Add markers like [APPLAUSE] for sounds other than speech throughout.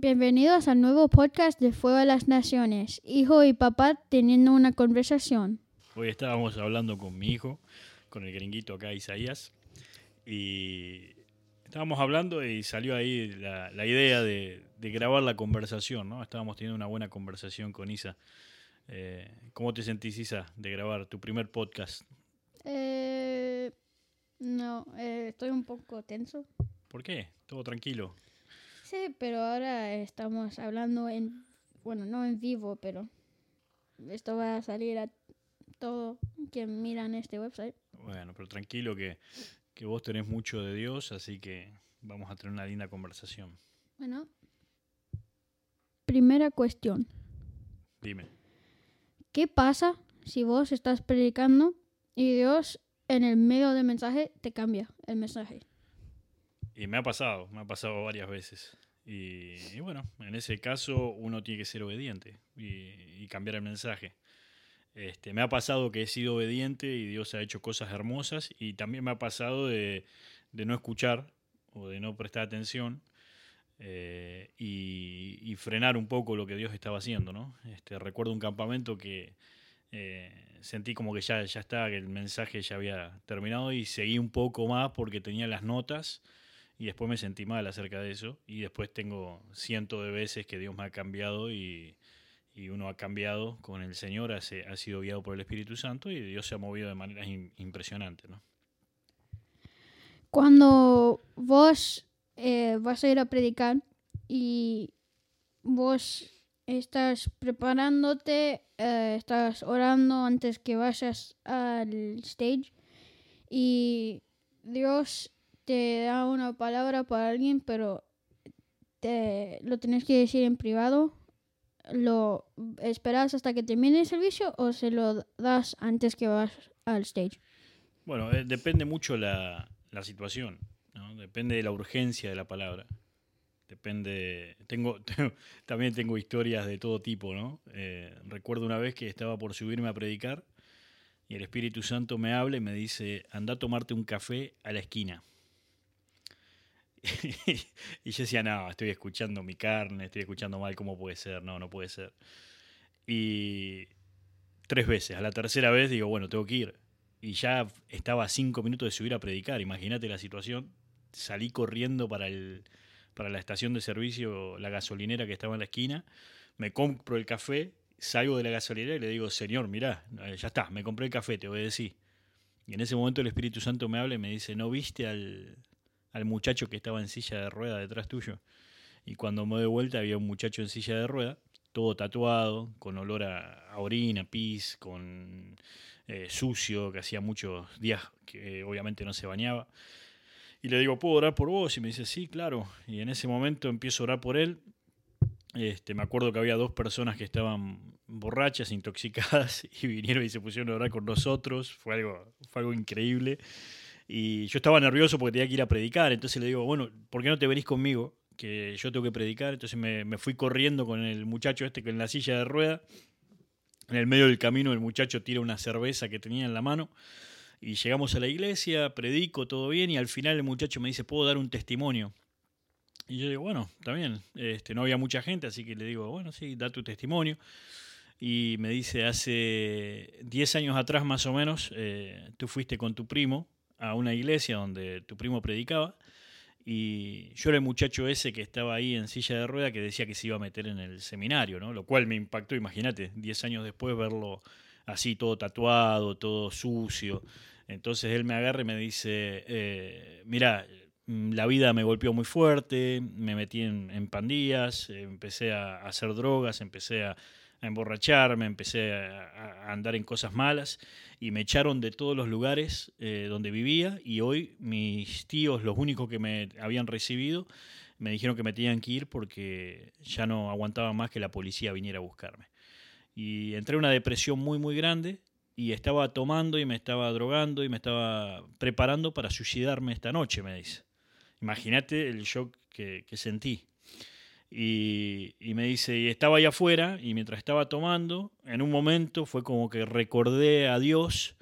Bienvenidos al nuevo podcast de Fuego de las Naciones, hijo y papá teniendo una conversación. Hoy estábamos hablando con mi hijo, con el gringuito acá, Isaías, y estábamos hablando y salió ahí la, la idea de, de, grabar la conversación, ¿no? Estábamos teniendo una buena conversación con Isa. Eh, ¿Cómo te sentís, Isa, de grabar tu primer podcast? Eh, no, eh, estoy un poco tenso. ¿Por qué? ¿Todo tranquilo? Sí, pero ahora estamos hablando en, bueno, no en vivo, pero esto va a salir a todo quien miran este website. Bueno, pero tranquilo que, que vos tenés mucho de Dios, así que vamos a tener una linda conversación. Bueno, primera cuestión. Dime. ¿Qué pasa si vos estás predicando y Dios en el medio del mensaje te cambia el mensaje? Y me ha pasado, me ha pasado varias veces. Y, bueno, en ese caso uno tiene que ser obediente y, cambiar el mensaje. Este, me ha pasado que he sido obediente y Dios ha hecho cosas hermosas y también me ha pasado de, de no escuchar o de no prestar atención eh, y, frenar un poco lo que Dios estaba haciendo. ¿no? Este, recuerdo un campamento que eh, sentí como que ya, ya estaba, que el mensaje ya había terminado y seguí un poco más porque tenía las notas y después me sentí mal acerca de eso y después tengo cientos de veces que Dios me ha cambiado y, y uno ha cambiado con el Señor, ha, sido guiado por el Espíritu Santo y Dios se ha movido de maneras in, impresionantes. ¿no? Cuando vos eh, vas a ir a predicar y vos estás preparándote, eh, estás orando antes que vayas al stage y Dios te da una palabra para alguien, pero te, lo tienes que decir en privado. ¿Lo esperas hasta que termine el servicio o se lo das antes que vas al stage? Bueno, eh, depende mucho la, la situación, ¿no? depende de la urgencia de la palabra. Depende. Tengo, tengo, [LAUGHS] también tengo historias de todo tipo, ¿no? Eh, recuerdo una vez que estaba por subirme a predicar y el Espíritu Santo me habla y me dice: anda a tomarte un café a la esquina. [LAUGHS] y yo decía, no, estoy escuchando mi carne, estoy escuchando mal, ¿cómo puede ser? No, no puede ser. Y tres veces, a la tercera vez digo, bueno, tengo que ir. Y ya estaba a cinco minutos de subir a predicar, imagínate la situación. Salí corriendo para, el, para la estación de servicio, la gasolinera que estaba en la esquina, me compro el café, salgo de la gasolinera y le digo, Señor, mirá, ya está, me compré el café, te obedecí. Y en ese momento el Espíritu Santo me habla y me dice, ¿no viste al, al muchacho que estaba en silla de rueda detrás tuyo. Y cuando me doy vuelta había un muchacho en silla de rueda, todo tatuado, con olor a, a orina, pis, con eh, sucio, que hacía muchos días que eh, obviamente no se bañaba. Y le digo, ¿puedo orar por vos? Y me dice, sí, claro. Y en ese momento empiezo a orar por él. Este, me acuerdo que había dos personas que estaban borrachas, intoxicadas, [LAUGHS] y vinieron y se pusieron a orar con nosotros. Fue algo, fue algo increíble. Y yo estaba nervioso porque tenía que ir a predicar, entonces le digo, bueno, ¿por qué no te venís conmigo? Que yo tengo que predicar. Entonces me, me fui corriendo con el muchacho este con la silla de rueda. En el medio del camino el muchacho tira una cerveza que tenía en la mano. Y llegamos a la iglesia, predico, todo bien, y al final el muchacho me dice, ¿puedo dar un testimonio? Y yo digo, bueno, bien. Este, no había mucha gente, así que le digo, bueno, sí, da tu testimonio. Y me dice, hace 10 años atrás más o menos, eh, tú fuiste con tu primo a una iglesia donde tu primo predicaba y yo era el muchacho ese que estaba ahí en silla de rueda que decía que se iba a meter en el seminario, ¿no? Lo cual me impactó, imagínate, 10 años después verlo así todo tatuado, todo sucio. Entonces él me agarra y me dice, eh, mira, la vida me golpeó muy fuerte, me metí en pandillas, empecé a hacer drogas, empecé a, a emborracharme, empecé a, andar en cosas malas y me echaron de todos los lugares eh, donde vivía y hoy mis tíos, los únicos que me habían recibido, me dijeron que me tenían que ir porque ya no aguantaba más que la policía viniera a buscarme. Y entré en una depresión muy, muy grande y estaba tomando y me estaba drogando y me estaba preparando para suicidarme esta noche, me dice. Imagínate el shock que sentí. Y, me dice, y estaba ahí afuera, y mientras estaba tomando, en un momento fue como que recordé a Dios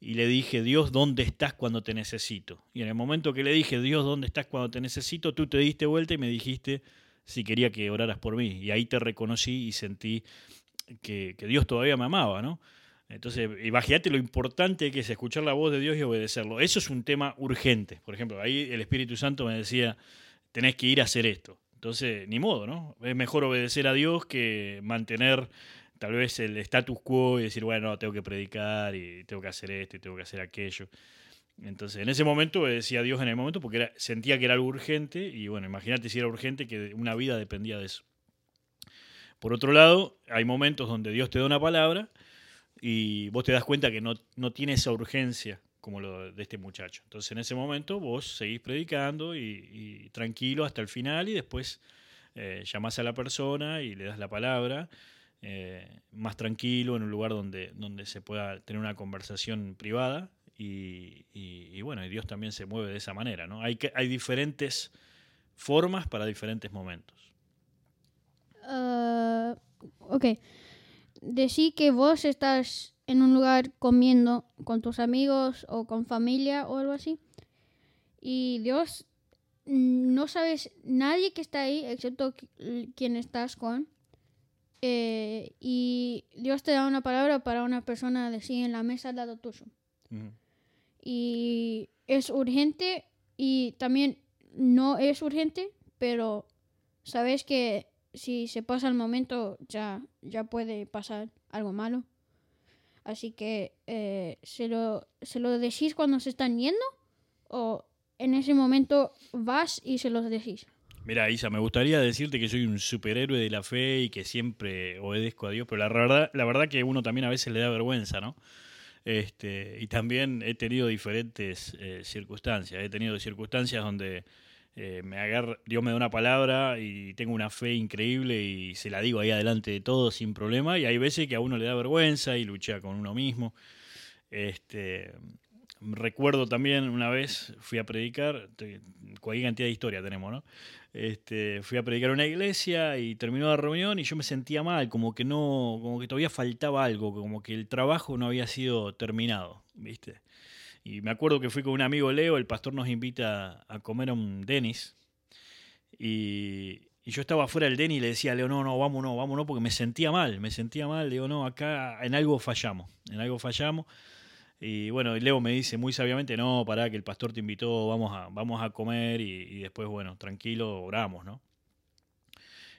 y le dije, Dios, ¿dónde estás cuando te necesito? Y en el momento que le dije, Dios, ¿dónde estás cuando te necesito? Tú te diste vuelta y me dijiste, si quería que oraras por mí. Y ahí te reconocí y sentí que, que Dios todavía me amaba, ¿no? Entonces, imagínate lo importante que es escuchar la voz de Dios y obedecerlo. Eso es un tema urgente. Por ejemplo, ahí el Espíritu Santo me decía, tenés que ir a hacer esto. Entonces, ni modo, ¿no? Es mejor obedecer a Dios que mantener tal vez el status quo y decir, bueno, tengo que predicar y tengo que hacer esto y tengo que hacer aquello. Entonces, en ese momento obedecía a Dios en el momento porque sentía que era algo urgente y bueno, imagínate si era urgente que una vida dependía de eso. Por otro lado, hay momentos donde Dios te da una palabra y vos te das cuenta que no, no tiene esa urgencia como lo de este muchacho. Entonces en ese momento vos seguís predicando y, tranquilo hasta el final y después eh, llamás a la persona y le das la palabra eh, más tranquilo en un lugar donde, donde se pueda tener una conversación privada y, bueno, y Dios también se mueve de esa manera. ¿no? Hay, hay diferentes formas para diferentes momentos. Uh, ok. Decí que vos estás en un lugar comiendo con tus amigos o con familia o algo así. Y Dios, no sabes nadie que está ahí excepto quien estás con. Eh, y Dios te da una palabra para una persona de sí en la mesa al lado tuyo. Y es urgente y también no es urgente, pero sabes que si se pasa el momento ya, ya puede pasar algo malo. Así que eh, ¿se, lo, ¿se lo decís cuando se están yendo? ¿O en ese momento vas y se los decís? Mira, Isa, me gustaría decirte que soy un superhéroe de la fe y que siempre obedezco a Dios, pero la verdad, la verdad que uno también a veces le da vergüenza, ¿no? Este, y también he tenido diferentes eh, circunstancias. He tenido circunstancias donde eh, me agarra, Dios me da una palabra y tengo una fe increíble y se la digo ahí adelante de todo sin problema. Y hay veces que a uno le da vergüenza y lucha con uno mismo. Este, recuerdo también una vez fui a predicar, cualquier cantidad de historia tenemos, ¿no? Este, fui a predicar en una iglesia y terminó la reunión y yo me sentía mal, como que no, como que todavía faltaba algo, como que el trabajo no había sido terminado, ¿viste? Y me acuerdo que fui con un amigo Leo, el pastor nos invita a comer a un Denis. Y, yo estaba afuera del Denis y le decía a Leo, no, no, vámonos, vámonos, porque me sentía mal, me sentía mal. Digo, no, acá en algo fallamos, en algo fallamos. Y bueno, Leo me dice muy sabiamente, no, pará, que el pastor te invitó, vamos a, vamos a comer y, y después, bueno, tranquilo, oramos, ¿no?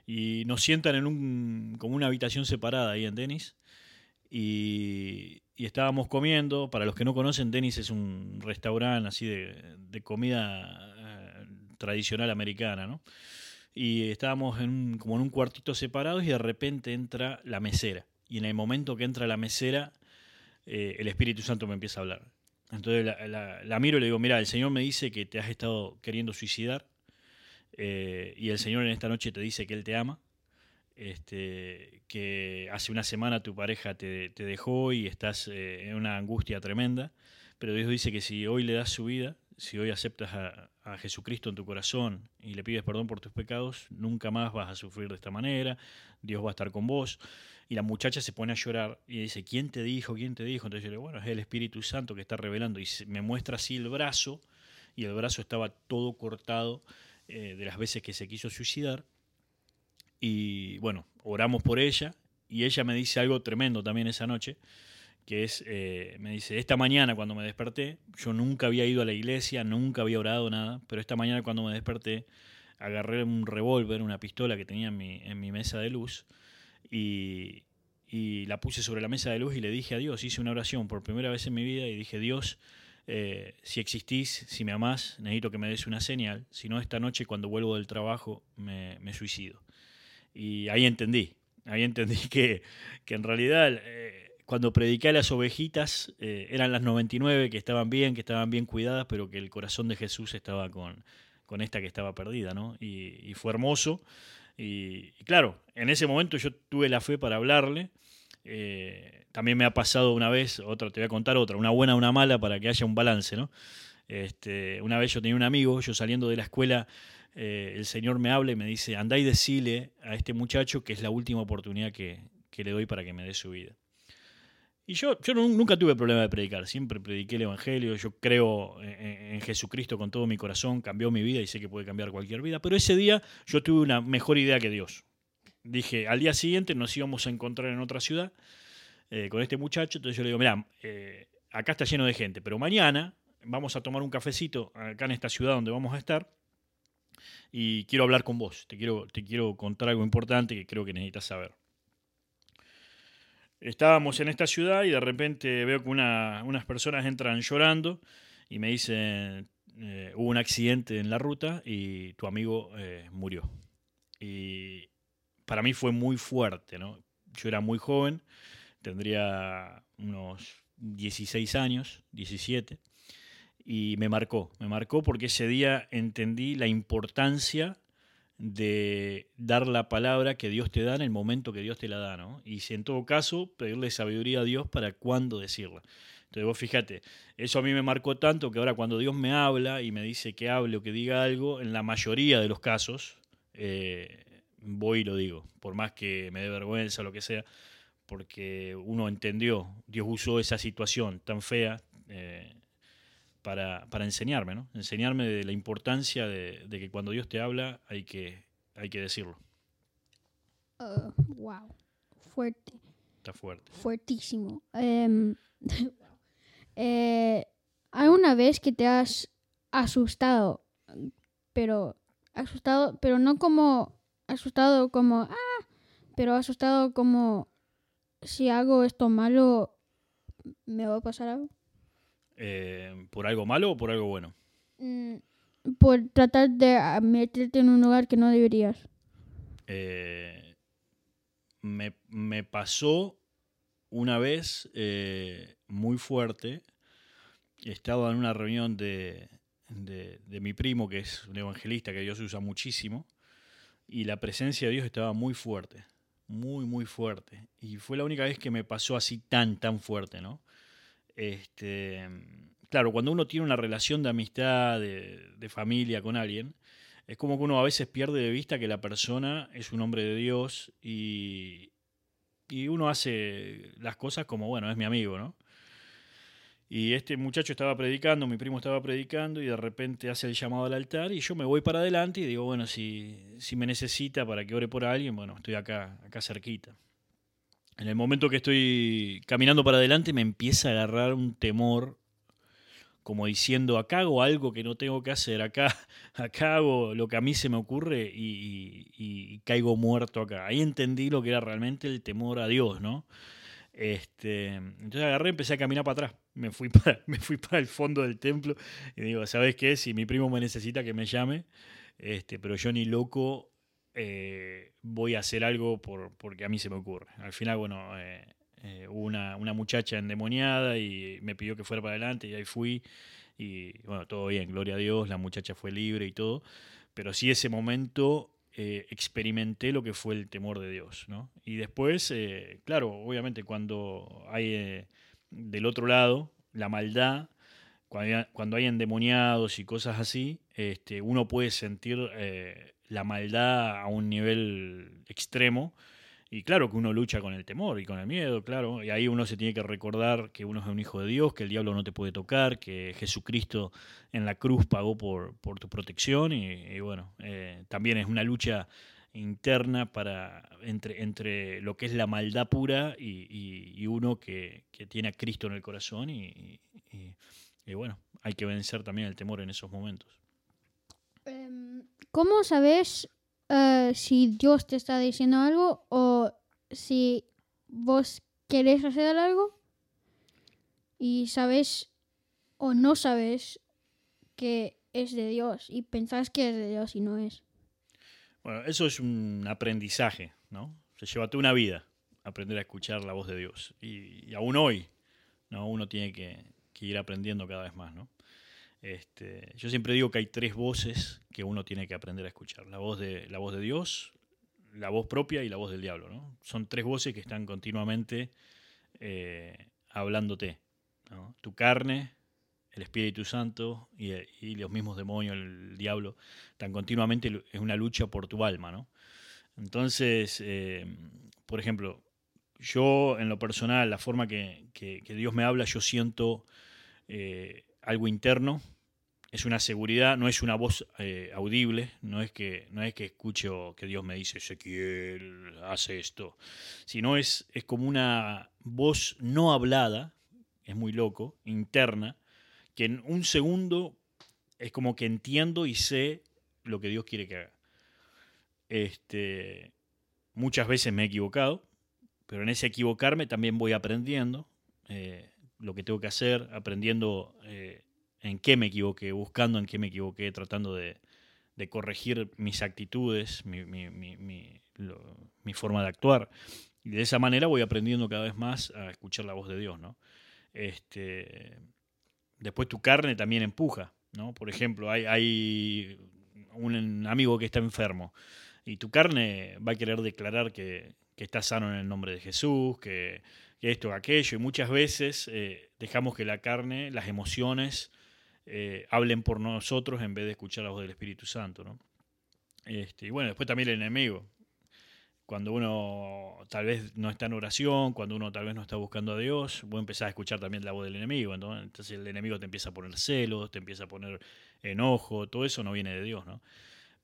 Y nos sientan en un, como una habitación separada ahí en Denis. Y, y estábamos comiendo. Para los que no conocen, Denis es un restaurante así de, comida eh, tradicional americana, ¿no? Y estábamos en como en un cuartito separados y de repente entra la mesera. Y en el momento que entra la mesera, eh, el Espíritu Santo me empieza a hablar. Entonces la, miro y le digo, mira, el Señor me dice que te has estado queriendo suicidar eh, y el Señor en esta noche te dice que Él te ama este, que hace una semana tu pareja te, dejó y estás eh, en una angustia tremenda, pero Dios dice que si hoy le das su vida, si hoy aceptas a, Jesucristo en tu corazón y le pides perdón por tus pecados, nunca más vas a sufrir de esta manera, Dios va a estar con vos. Y la muchacha se pone a llorar y dice, ¿quién te dijo? ¿quién te dijo? Entonces yo le digo, bueno, es el Espíritu Santo que está revelando y me muestra así el brazo y el brazo estaba todo cortado eh, de las veces que se quiso suicidar y bueno, oramos por ella y ella me dice algo tremendo también esa noche, que es, eh, me dice, esta mañana cuando me desperté, yo nunca había ido a la iglesia, nunca había orado nada, pero esta mañana cuando me desperté, agarré un revólver, una pistola que tenía en mi, mesa de luz y, y, la puse sobre la mesa de luz y le dije a Dios, hice una oración por primera vez en mi vida y dije, Dios, eh, si existís, si me amás, necesito que me des una señal, si no esta noche cuando vuelvo del trabajo me, me suicido. Y ahí entendí, ahí entendí [LAUGHS] que, en realidad eh, cuando prediqué a las ovejitas eh, eran las 99 que estaban bien, que estaban bien cuidadas, pero que el corazón de Jesús estaba con, con esta que estaba perdida, ¿no? Y, fue hermoso. Y, claro, en ese momento yo tuve la fe para hablarle. Eh, también me ha pasado una vez, otra, te voy a contar otra, una buena, una mala, para que haya un balance, ¿no? Este, una vez yo tenía un amigo, yo saliendo de la escuela eh, el Señor me habla y me dice, andá y decile a este muchacho que es la última oportunidad que, le doy para que me dé su vida. Y yo, yo nunca tuve problema de predicar, siempre prediqué el Evangelio, yo creo en, Jesucristo con todo mi corazón, cambió mi vida y sé que puede cambiar cualquier vida, pero ese día yo tuve una mejor idea que Dios. Dije, al día siguiente nos íbamos a encontrar en otra ciudad eh, con este muchacho, entonces yo le digo, mira, eh, acá está lleno de gente, pero mañana vamos a tomar un cafecito acá en esta ciudad donde vamos a estar y quiero hablar con vos, te quiero, te quiero contar algo importante que creo que necesitas saber. Estábamos en esta ciudad y de repente veo que unas personas entran llorando y me dicen, eh, hubo un accidente en la ruta y tu amigo eh, murió. Y para mí fue muy fuerte, ¿no? Yo era muy joven, tendría unos 16 años, 17, y me marcó, me marcó porque ese día entendí la importancia de dar la palabra que Dios te da en el momento que Dios te la da, ¿no? Y si en todo caso, pedirle sabiduría a Dios para cuándo decirla. Entonces vos fíjate, eso a mí me marcó tanto que ahora cuando Dios me habla y me dice que hable o que diga algo, en la mayoría de los casos eh, voy y lo digo, por más que me dé vergüenza o lo que sea, porque uno entendió, Dios usó esa situación tan fea eh, para, enseñarme, ¿no? Enseñarme de la importancia de, que cuando Dios te habla hay que, hay que decirlo. wow, uh, fuerte. Está fuerte. Fuertísimo. Em, [LAUGHS] eh, ¿Hay una vez que te has asustado, pero asustado, pero no como asustado como ah, pero asustado como si hago esto malo me va a pasar algo? Eh, ¿Por algo malo o por algo bueno? Mm, por tratar de meterte en un lugar que no deberías. Eh, me, pasó una vez eh, muy fuerte. Estaba en una reunión de, de, mi primo, que es un evangelista que Dios usa muchísimo, y la presencia de Dios estaba muy fuerte, muy, muy fuerte. Y fue la única vez que me pasó así tan, tan fuerte, ¿no? Este, claro, cuando uno tiene una relación de amistad, de, familia con alguien, es como que uno a veces pierde de vista que la persona es un hombre de Dios y, y uno hace las cosas como, bueno, es mi amigo, ¿no? Y este muchacho estaba predicando, mi primo estaba predicando y de repente hace el llamado al altar y yo me voy para adelante y digo, bueno, si, si me necesita para que ore por alguien, bueno, estoy acá, acá cerquita. En el momento que estoy caminando para adelante me empieza a agarrar un temor, como diciendo, acá hago algo que no tengo que hacer, acá, [LAUGHS] acá hago lo que a mí se me ocurre y, caigo muerto acá. Ahí entendí lo que era realmente el temor a Dios, ¿no? Este, entonces agarré empecé a caminar para atrás. Me fui [LAUGHS] para, me fui para el fondo del templo y digo, ¿sabes qué? Si mi primo me necesita que me llame, este, pero yo ni loco eh, voy a hacer algo por, porque a mí se me ocurre. Al final, bueno, eh, eh, hubo una, muchacha endemoniada y me pidió que fuera para adelante y ahí fui. Y bueno, todo bien, gloria a Dios, la muchacha fue libre y todo. Pero sí ese momento experimenté lo que fue el temor de Dios. ¿no? Y después, claro, obviamente cuando hay del otro lado la maldad, cuando hay, cuando hay endemoniados y cosas así, este, uno puede sentir la maldad a un nivel extremo. Y claro que uno lucha con el temor y con el miedo, claro. Y ahí uno se tiene que recordar que uno es un hijo de Dios, que el diablo no te puede tocar, que Jesucristo en la cruz pagó por, por tu protección. Y, bueno, eh, también es una lucha interna para entre, entre lo que es la maldad pura y, uno que, tiene a Cristo en el corazón. Y, y bueno, hay que vencer también el temor en esos momentos. Em, ¿Cómo sabes eh, si Dios te está diciendo algo o si vos querés hacer algo y sabes o no sabes que es de Dios y pensás que es de Dios y no es? Bueno, eso es un aprendizaje, ¿no? Se lleva toda una vida aprender a escuchar la voz de Dios. Y, aún hoy, ¿no? Uno tiene que ir aprendiendo cada vez más, ¿no? Este, yo siempre digo que hay tres voces que uno tiene que aprender a escuchar. La voz de, la voz de Dios, la voz propia y la voz del diablo. ¿no? Son tres voces que están continuamente eh, hablándote. Tu carne, el Espíritu Santo y, los mismos demonios, el diablo, están continuamente, es una lucha por tu alma. ¿no? Entonces, eh, por ejemplo, yo, en lo personal, la forma que, que- que Dios me habla, yo siento eh, algo interno, es una seguridad, no es una voz eh, audible, no es, que, no es que escucho que Dios me dice, Ezequiel, hace esto, sino es, es como una voz no hablada, es muy loco, interna, que en un segundo es como que entiendo y sé lo que Dios quiere que haga. Este, muchas veces me he equivocado, pero en ese equivocarme también voy aprendiendo eh, lo que tengo que hacer, aprendiendo eh, en qué me equivoqué, buscando en qué me equivoqué, tratando de, corregir mis actitudes, mi, forma de actuar. Y de esa manera voy aprendiendo cada vez más a escuchar la voz de Dios, ¿no? Este, después tu carne también empuja, ¿no? Por ejemplo, hay, un amigo que está enfermo y tu carne va a querer declarar que, que está sano en el nombre de Jesús, que, que esto, aquello, y muchas veces eh, dejamos que la carne, las emociones, eh, hablen por nosotros en vez de escuchar la voz del Espíritu Santo, ¿no? Este, y bueno, después también el enemigo. Cuando uno tal vez no está en oración, cuando uno tal vez no está buscando a Dios, vos empezás a escuchar también la voz del enemigo. Entonces el enemigo te empieza a poner celos, te empieza a poner enojo, todo eso no viene de Dios, ¿no?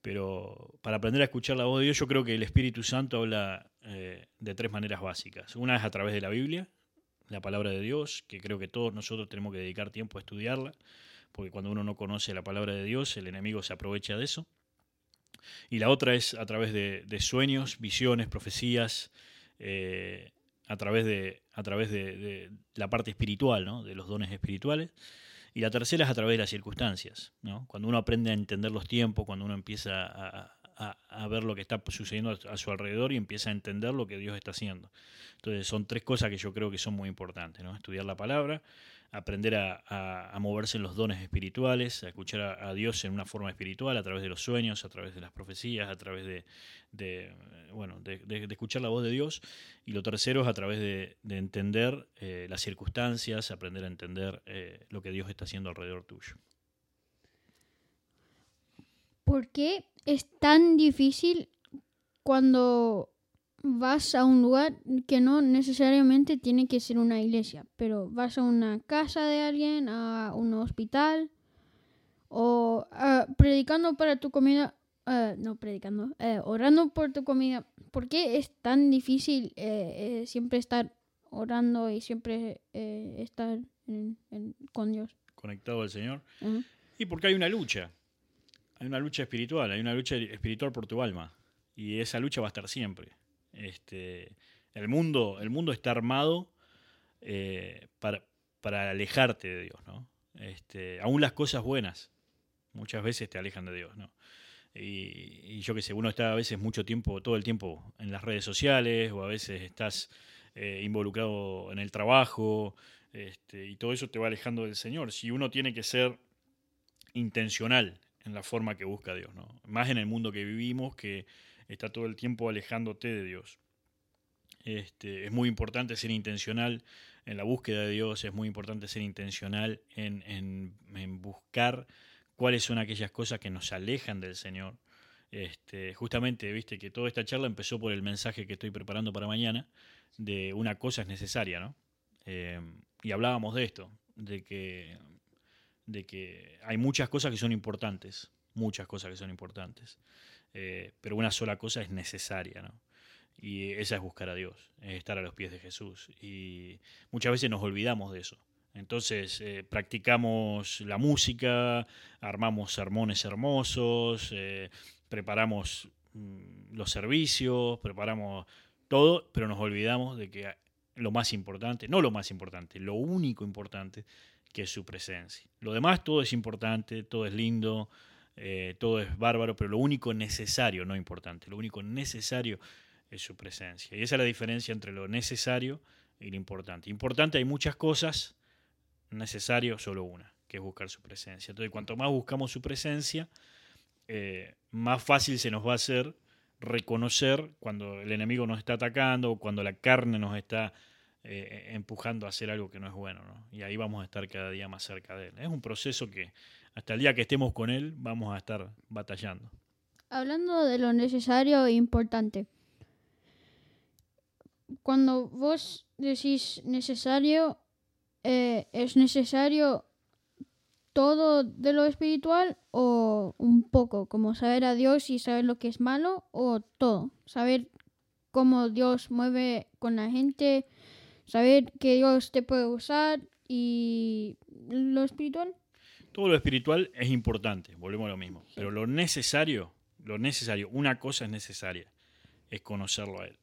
Pero para aprender a escuchar la voz de Dios, yo creo que el Espíritu Santo habla eh, de tres maneras básicas. Una es a través de la Biblia, la palabra de Dios, que creo que todos nosotros tenemos que dedicar tiempo a estudiarla, porque cuando uno no conoce la palabra de Dios, el enemigo se aprovecha de eso. Y la otra es a través de, sueños, visiones, profecías, eh, a través, de, a través de, la parte espiritual, ¿no? de los dones espirituales. Y la tercera es a través de las circunstancias. ¿no? Cuando uno aprende a entender los tiempos, cuando uno empieza a, a- a ver lo que está sucediendo a, a su alrededor y empieza a entender lo que Dios está haciendo. Entonces son tres cosas que yo creo que son muy importantes. ¿no? Estudiar la palabra, aprender a, a- moverse en los dones espirituales, a escuchar a, Dios en una forma espiritual, a través de los sueños, a través de las profecías, a través de, bueno, de, escuchar la voz de Dios. Y lo tercero es a través de, de entender eh, las circunstancias, aprender a entender eh, lo que Dios está haciendo alrededor tuyo. ¿Por qué es tan difícil cuando vas a un lugar que no necesariamente tiene que ser una iglesia, pero vas a una casa de alguien, a un hospital o ah, predicando para tu comida, ah, no predicando, eh, orando por tu comida? ¿Por qué es tan difícil eh, eh, siempre estar orando y siempre eh, estar en- en- con Dios? Conectado al Señor. Ujú. Y porque hay una lucha. Hay una lucha espiritual, hay una lucha espiritual por tu alma. Y esa lucha va a estar siempre. Este, el, mundo, el mundo está armado eh, para, para alejarte de Dios, ¿no? Este, aún las cosas buenas muchas veces te alejan de Dios, ¿no? Y, yo que sé, uno está a veces mucho tiempo, todo el tiempo en las redes sociales, o a veces estás eh, involucrado en el trabajo, este, y todo eso te va alejando del Señor. Si uno tiene que ser intencional en la forma que busca a Dios, ¿no? Más en el mundo que vivimos, que está todo el tiempo alejándote de Dios. Este, es muy importante ser intencional en la búsqueda de Dios, es muy importante ser intencional en, en- en buscar cuáles son aquellas cosas que nos alejan del Señor. Este, justamente, viste que toda esta charla empezó por el mensaje que estoy preparando para mañana, de una cosa es necesaria, ¿no? Eh, y hablábamos de esto, de que, de que hay muchas cosas que son importantes, muchas cosas que son importantes, eh, pero una sola cosa es necesaria, ¿no? Y esa es buscar a Dios, es estar a los pies de Jesús. Y muchas veces nos olvidamos de eso. Entonces eh, practicamos la música, armamos sermones hermosos, eh, preparamos mm, los servicios, preparamos todo, pero nos olvidamos de que lo más importante, no lo más importante, lo único importante, que es su presencia. Lo demás todo es importante, todo es lindo, eh, todo es bárbaro, pero lo único necesario, no importante, lo único necesario es su presencia. Y esa es la diferencia entre lo necesario y lo importante. Importante hay muchas cosas, necesario solo una, que es buscar su presencia. Entonces, cuanto más buscamos su presencia, eh, más fácil se nos va a hacer reconocer cuando el enemigo nos está atacando o cuando la carne nos está eh, empujando a hacer algo que no es bueno. ¿no? Y ahí vamos a estar cada día más cerca de él. Es un proceso que hasta el día que estemos con él vamos a estar batallando. Hablando de lo necesario e importante, cuando vos decís necesario, eh, ¿es necesario todo de lo espiritual o un poco? Como saber a Dios y saber lo que es malo o todo. Saber cómo Dios mueve con la gente, saber que Dios te puede usar y lo espiritual. Todo lo espiritual es importante, volvemos a lo mismo. Pero lo necesario, lo necesario, una cosa es necesaria, es conocerlo a Él.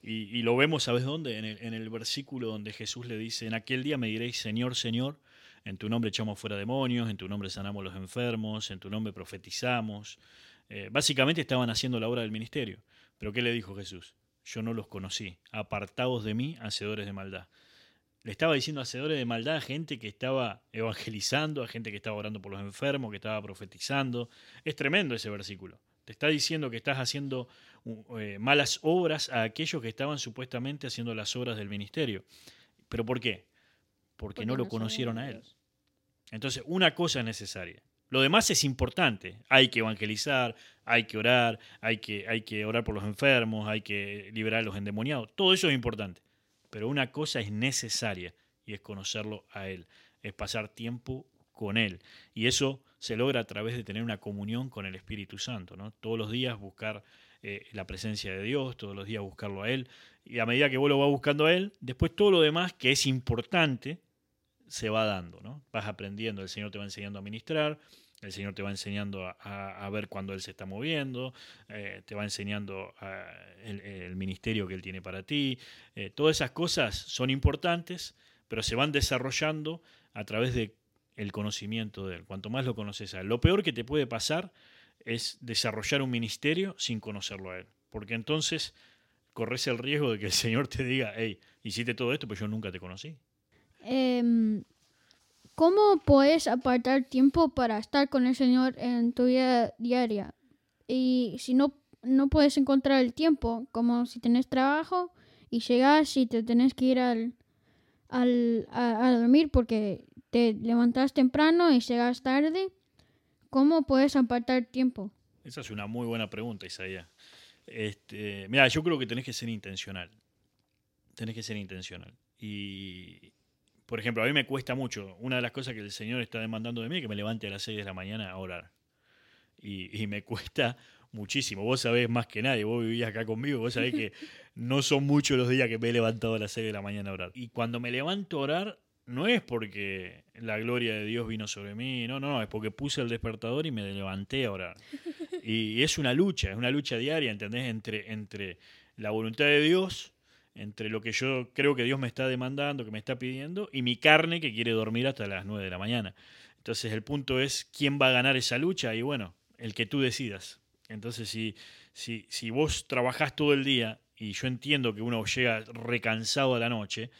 Y, y lo vemos, ¿sabes dónde? En el, en el versículo donde Jesús le dice, en aquel día me diréis, Señor, Señor, en tu nombre echamos fuera demonios, en tu nombre sanamos los enfermos, en tu nombre profetizamos. Eh, básicamente estaban haciendo la obra del ministerio. Pero ¿qué le dijo Jesús? Yo no los conocí, apartados de mí, hacedores de maldad. Le estaba diciendo hacedores de maldad a gente que estaba evangelizando, a gente que estaba orando por los enfermos, que estaba profetizando. Es tremendo ese versículo. Te está diciendo que estás haciendo eh, malas obras a aquellos que estaban supuestamente haciendo las obras del ministerio. ¿Pero por qué? Porque, Porque no lo no conocieron a él. Entonces, una cosa es necesaria. Lo demás es importante. Hay que evangelizar, hay que orar, hay que, hay que orar por los enfermos, hay que liberar a los endemoniados. Todo eso es importante. Pero una cosa es necesaria y es conocerlo a Él, es pasar tiempo con Él. Y eso se logra a través de tener una comunión con el Espíritu Santo. ¿no? Todos los días buscar eh, la presencia de Dios, todos los días buscarlo a Él. Y a medida que vos lo vas buscando a Él, después todo lo demás que es importante se va dando. ¿no? Vas aprendiendo, el Señor te va enseñando a ministrar, el Señor te va enseñando a, ver cuando Él se está moviendo, eh, te va enseñando a- el, ministerio que Él tiene para ti. Eh, todas esas cosas son importantes, pero se van desarrollando a través de el conocimiento de Él. Cuanto más lo conoces a Él. Lo peor que te puede pasar es desarrollar un ministerio sin conocerlo a Él. Porque entonces corres el riesgo de que el Señor te diga, hey, hiciste todo esto, pero yo nunca te conocí. Em, ¿Cómo puedes apartar tiempo para estar con el Señor en tu vida diaria? Y si no, no puedes encontrar el tiempo, como si tenés trabajo y llegas y te tenés que ir al, al, a, dormir porque te levantas temprano y llegas tarde, ¿cómo puedes apartar tiempo? Esa es una muy buena pregunta, Isaías. Este, mira, yo creo que tenés que ser intencional. Tenés que ser intencional. Y, por ejemplo, a mí me cuesta mucho. Una de las cosas que el Señor está demandando de mí es que me levante a las 6 de la mañana a orar. Y, y me [LAUGHS] cuesta muchísimo. Vos sabés más que nadie, vos vivís acá conmigo, vos sabés que [LAUGHS] no son muchos los días que me he levantado a las 6 de la mañana a orar. Y cuando me levanto a orar, no es porque la gloria de Dios vino sobre mí, no, no, es porque puse el despertador y me levanté a orar. [LAUGHS] Y es una lucha, es una lucha diaria, ¿entendés? Entre, entre la voluntad de Dios, entre lo que yo creo que Dios me está demandando, que me está pidiendo, y mi carne que quiere dormir hasta las 9 de la mañana. Entonces el punto es quién va a ganar esa lucha y bueno, el que tú decidas. Entonces si, si, si vos trabajás todo el día y yo entiendo que uno llega recansado a la noche,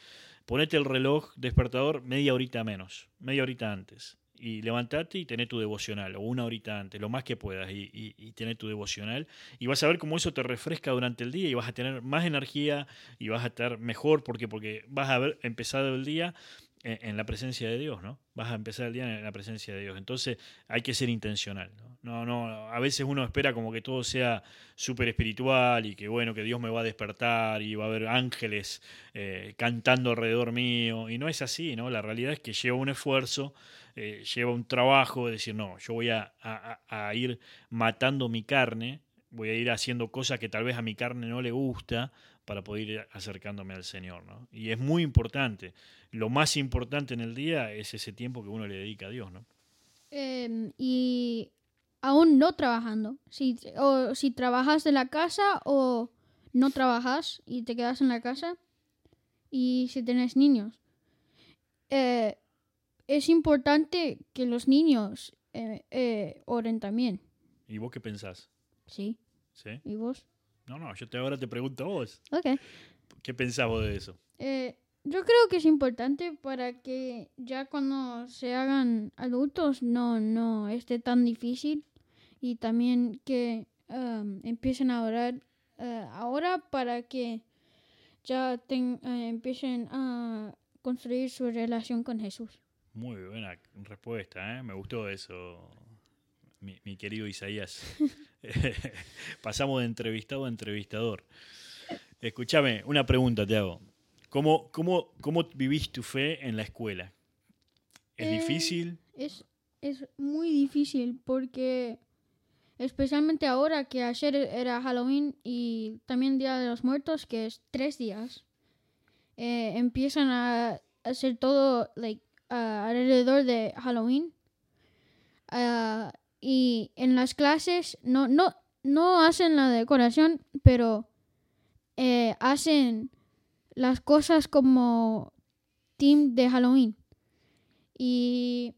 ponete el reloj despertador media horita menos, media horita antes. Y levantate y tené tu devocional, o una horita antes, lo más que puedas, y, y, y tené tu devocional. Y vas a ver cómo eso te refresca durante el día y vas a tener más energía y vas a estar mejor, porque porque vas a haber empezado el día en, la presencia de Dios, ¿no? Vas a empezar el día en la presencia de Dios. Entonces hay que ser intencional, ¿no? No, no, a veces uno espera como que todo sea súper espiritual y que bueno, que Dios me va a despertar y va a haber ángeles eh, cantando alrededor mío. Y no es así, ¿no? La realidad es que lleva un esfuerzo, eh, lleva un trabajo de decir, no, yo voy a, a- a ir matando mi carne, voy a ir haciendo cosas que tal vez a mi carne no le gusta para poder ir acercándome al Señor, ¿no? Y es muy importante. Lo más importante en el día es ese tiempo que uno le dedica a Dios, ¿no? Em, y aún no trabajando. Si, o si trabajas de la casa o no trabajas y te quedas en la casa. Y si tienes niños. Eh, es importante que los niños eh, eh, oren también. ¿Y vos qué pensás? Sí. ¿Sí? ¿Y vos? No, no, yo te, ahora te pregunto a vos. Ok. ¿Qué pensás vos de eso? Eh, yo creo que es importante para que ya cuando se hagan adultos no, no esté tan difícil y también que um, empiecen a orar eh, ahora para que ya ten- eh, empiecen a construir su relación con Jesús. Muy buena respuesta, ¿eh? Me gustó eso, mi, mi querido Isaías. [LAUGHS] [LAUGHS] Pasamos de entrevistado a entrevistador. Escúchame, una pregunta te hago. ¿Cómo, cómo, cómo vivís tu fe en la escuela? ¿Es Eh, difícil? Es, es muy difícil porque especialmente ahora que ayer era Halloween y también Día de los Muertos, que es tres días, eh, empiezan a hacer todo like, ah, alrededor de Halloween. Ah, y en las clases no, no, no hacen la decoración, pero eh, hacen las cosas como team de Halloween. Y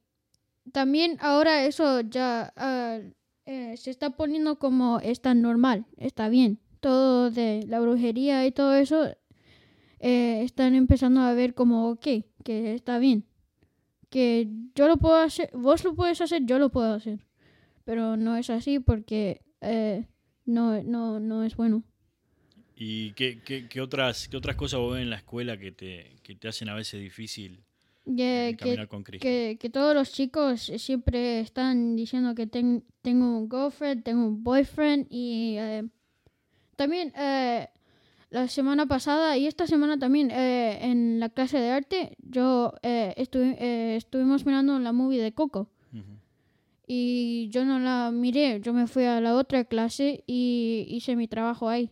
también ahora eso ya ah, eh, se está poniendo como está normal, está bien. Todo de la brujería y todo eso eh, están empezando a ver como, ok, que está bien. Que yo lo puedo hacer, vos lo puedes hacer, yo lo puedo hacer. Pero no es así porque eh, no, no, no es bueno. ¿Y qué, qué- qué otras, qué otras cosas vos ves en la escuela que te, que te hacen a veces difícil Ya eh, que, caminar con Cristo? que, que todos los chicos siempre están diciendo que ten- tengo un girlfriend, tengo un boyfriend y eh, también eh, la semana pasada y esta semana también eh, en la clase de arte yo eh, estuvi- eh, estuvimos mirando la movie de Coco Ujú. Y yo no la miré, yo me fui a la otra clase y hice mi trabajo ahí.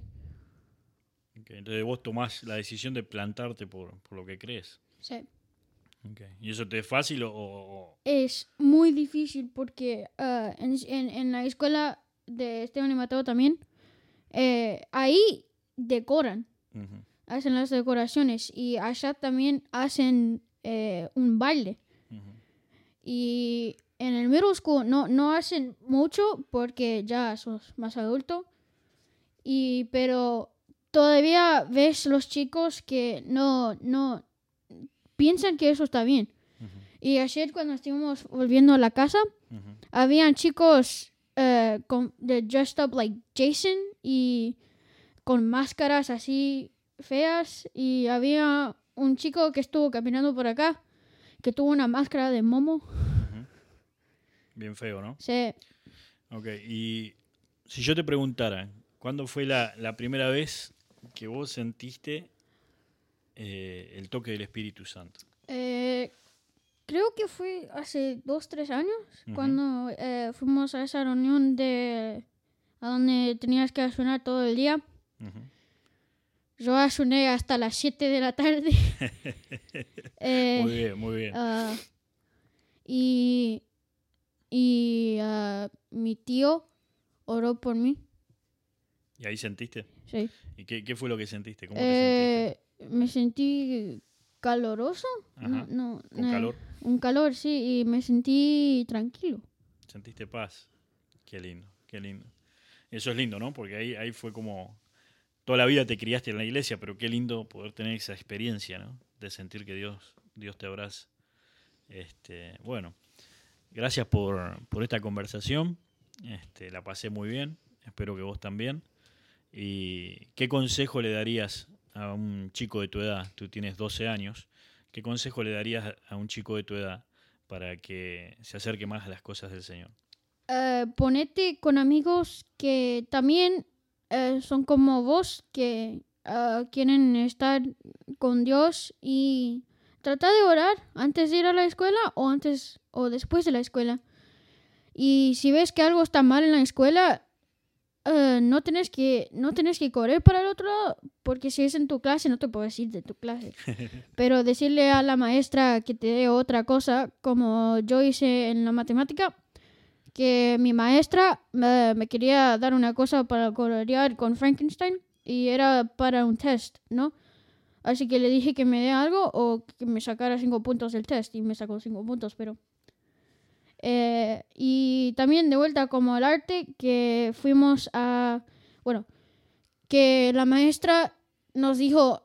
Entonces vos tomás la decisión de plantarte por, por lo que crees. Sí. Ok. ¿Y eso te es fácil o- o, es muy difícil porque ah, en, en- en la escuela de Esteban y Mateo también, eh, ahí decoran, hacen las decoraciones y allá también hacen eh, un baile. Y en el middle school no, no hacen mucho porque ya sos más adulto. Y, pero todavía ves los chicos que no, no piensan que eso está bien. Y ayer cuando estuvimos volviendo a la casa, Ujú. habían chicos eh, con, de dressed up like Jason y con máscaras así feas. Y había un chico que estuvo caminando por acá que tuvo una máscara de momo. [LAUGHS] Bien feo, ¿no? Se, Ok, y si yo te preguntara, ¿cuándo fue la, la primera vez que vos sentiste eh, el toque del Espíritu Santo? eh, creo que fue hace dos, tres años cuando eh, fuimos a esa reunión de a donde tenías que ayunar todo el día. Yo ayuné hasta las 7 de la tarde. [LAUGHS] Muy bien, muy bien. Ah, y y ah, mi tío oró por mí. ¿Y ahí sentiste? Sí. ¿Y qué, qué fue lo que sentiste? ¿Cómo te sentiste? Eh, me sentí caloroso. Ajá, No, no, ¿Con no, calor? Un calor, sí, y me sentí tranquilo. ¿Sentiste paz? Qué lindo, qué lindo. Eso es lindo, ¿no? Porque ahí, ahí fue como... Toda la vida te criaste en la iglesia, pero qué lindo poder tener esa experiencia, ¿no? De sentir que Dios, Dios te abraza. Este, bueno, gracias por, por esta conversación. Este, la pasé muy bien. Espero que vos también. ¿Y qué consejo le darías a un chico de tu edad? Tú tienes 12 años. ¿Qué consejo le darías a un chico de tu edad para que se acerque más a las cosas del Señor? Eh, ponete con amigos que también eh, son como vos, que ah, quieren estar con Dios y trata de orar antes de ir a la escuela o antes o después de la escuela. Y si ves que algo está mal en la escuela, eh, no tienes que no tienes que correr para el otro lado, porque si es en tu clase no te puedes ir de tu clase. [LAUGHS] Pero decirle a la maestra que te dé otra cosa, como yo hice en la matemática, que mi maestra eh, me quería dar una cosa para colorear con Frankenstein y era para un test, ¿no? Así que le dije que me dé algo o que me sacara cinco puntos del test y me sacó cinco puntos, pero... Eh, y también de vuelta como el arte que fuimos a... Bueno, que la maestra nos dijo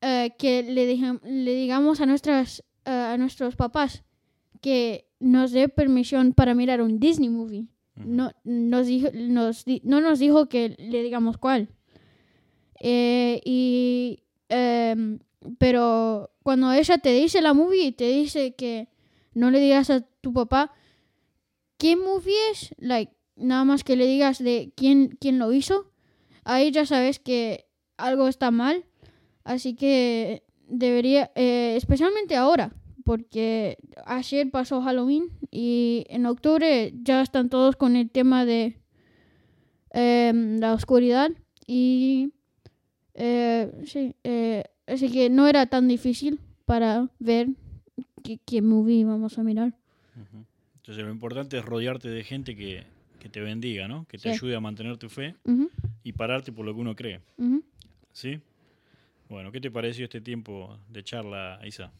eh, que le, dije- le digamos a, nuestras, eh, a nuestros papás que nos dé permisión para mirar un Disney movie. No nos dijo, nos no nos dijo que le digamos cuál. Eh, y, em, pero cuando ella te dice la movie, te dice que no le digas a tu papá qué movie es, like, nada más que le digas de quién, quién lo hizo, ahí ya sabes que algo está mal. Así que debería, eh, especialmente ahora, porque ayer pasó Halloween y en octubre ya están todos con el tema de em, la oscuridad y eh, sí, eh, así que no era tan difícil para ver qué, qué movie vamos a mirar. Entonces lo importante es rodearte de gente que, que te bendiga, ¿no? Que te Sí. ayude a mantener tu fe y pararte por lo que uno cree. ¿Sí? Bueno, ¿qué te pareció este tiempo de charla, Isa?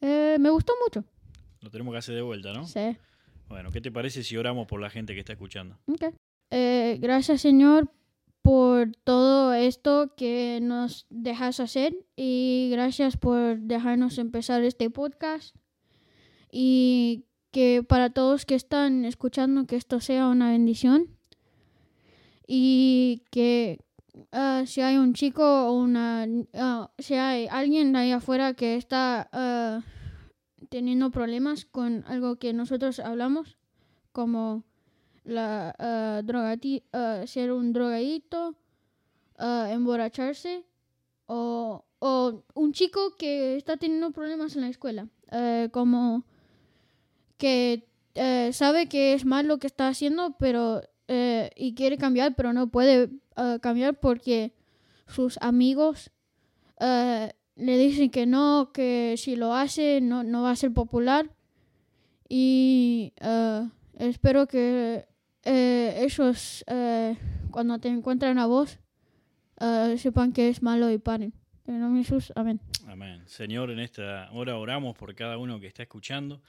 Eh, me gustó mucho. Lo tenemos que hacer de vuelta, ¿no? Sí. Bueno, ¿qué te parece si oramos por la gente que está escuchando? Eh, gracias, Señor, por todo esto que nos dejas hacer y gracias por dejarnos empezar este podcast. Y que para todos que están escuchando que esto sea una bendición. Y que ah, si hay un chico o una ah, si hay alguien ahí afuera que está ah, teniendo problemas con algo que nosotros hablamos como la ah, drogati- ah, ser un drogadito, ah, emborracharse o, o un chico que está teniendo problemas en la escuela, eh, como que eh, sabe que es mal lo que está haciendo, pero eh, y quiere cambiar, pero no puede cambiar porque sus amigos eh, le dicen que no, que si lo hace no, no va a ser popular. Y ah, espero que eh, ellos eh, cuando te encuentran a vos ah, sepan que es malo y paren. En nombre de Jesús, amén. Amén. Señor, en esta hora oramos por cada uno que está escuchando.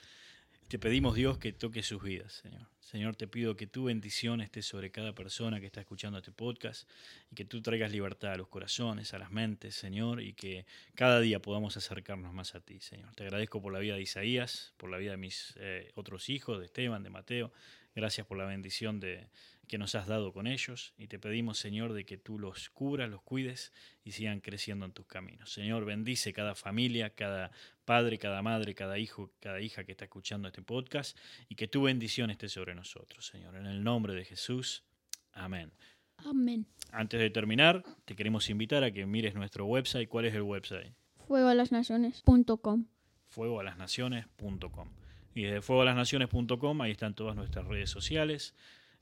Te pedimos, Dios, que toque sus vidas, Señor. Señor, te pido que tu bendición esté sobre cada persona que está escuchando este podcast y que tú traigas libertad a los corazones, a las mentes, Señor, y que cada día podamos acercarnos más a ti, Señor. Te agradezco por la vida de Isaías, por la vida de mis eh, otros hijos, de Esteban, de Mateo. Gracias por la bendición de, que nos has dado con ellos y te pedimos, Señor, de que tú los cubras, los cuides y sigan creciendo en tus caminos. Señor, bendice cada familia, cada padre, cada madre, cada hijo, cada hija que está escuchando este podcast y que tu bendición esté sobre nosotros, Señor. En el nombre de Jesús. Amén. Amén. Antes de terminar, te queremos invitar a que mires nuestro website. ¿Cuál es el website? Fuegoalasnaciones.com. fuegoalasnaciones.com. Y desde fuegoalasnaciones.com ahí están todas nuestras redes sociales,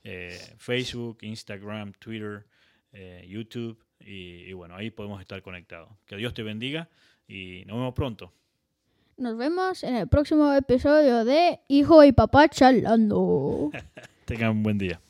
eh, Facebook, Instagram, Twitter, eh, YouTube, y, y bueno, ahí podemos estar conectados. Que Dios te bendiga y nos vemos pronto. Nos vemos en el próximo episodio de Hijo y Papá Charlando. [LAUGHS] Tengan un buen día.